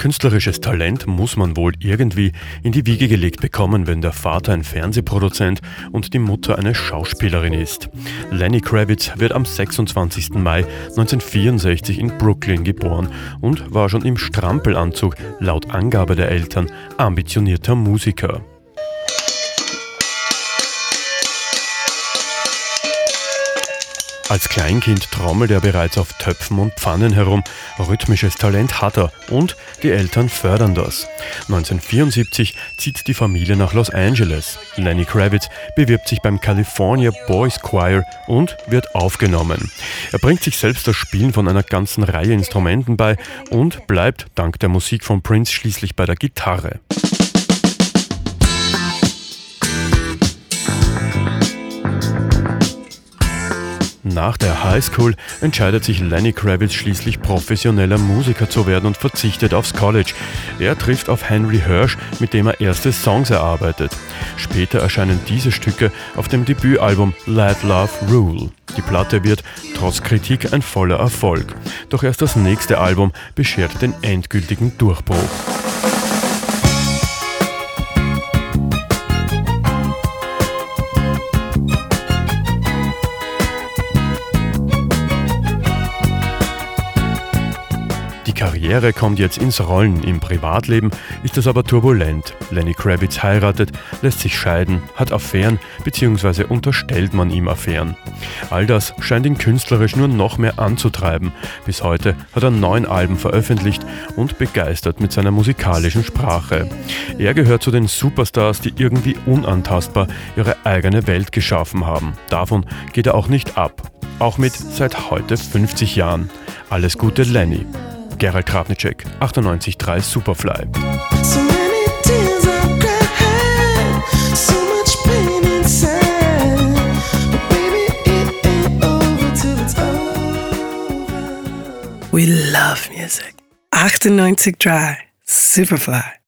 Künstlerisches Talent muss man wohl irgendwie in die Wiege gelegt bekommen, wenn der Vater ein Fernsehproduzent und die Mutter eine Schauspielerin ist. Lenny Kravitz wird am 26. Mai 1964 in Brooklyn geboren und war schon im Strampelanzug, laut Angabe der Eltern, ambitionierter Musiker. Als Kleinkind trommelt er bereits auf Töpfen und Pfannen herum. Rhythmisches Talent hat er und die Eltern fördern das. 1974 zieht die Familie nach Los Angeles. Lenny Kravitz bewirbt sich beim California Boys Choir und wird aufgenommen. Er bringt sich selbst das Spielen von einer ganzen Reihe Instrumenten bei und bleibt dank der Musik von Prince schließlich bei der Gitarre. Nach der Highschool entscheidet sich Lenny Kravitz schließlich professioneller Musiker zu werden und verzichtet aufs College. Er trifft auf Henry Hirsch, mit dem er erste Songs erarbeitet. Später erscheinen diese Stücke auf dem Debütalbum Let Love Rule. Die Platte wird trotz Kritik ein voller Erfolg. Doch erst das nächste Album beschert den endgültigen Durchbruch. Die Karriere kommt jetzt ins Rollen. Im Privatleben ist es aber turbulent. Lenny Kravitz heiratet, lässt sich scheiden, hat Affären bzw. unterstellt man ihm Affären. All das scheint ihn künstlerisch nur noch mehr anzutreiben. Bis heute hat er neun Alben veröffentlicht und begeistert mit seiner musikalischen Sprache. Er gehört zu den Superstars, die irgendwie unantastbar ihre eigene Welt geschaffen haben. Davon geht er auch nicht ab. Auch mit seit heute 50 Jahren. Alles Gute, Lenny. Gerald Krabnicek, 98.3 Superfly. So many tears I've cried, so much pain inside. But baby, it ain't over till it's over. We love music. 98.3 Superfly.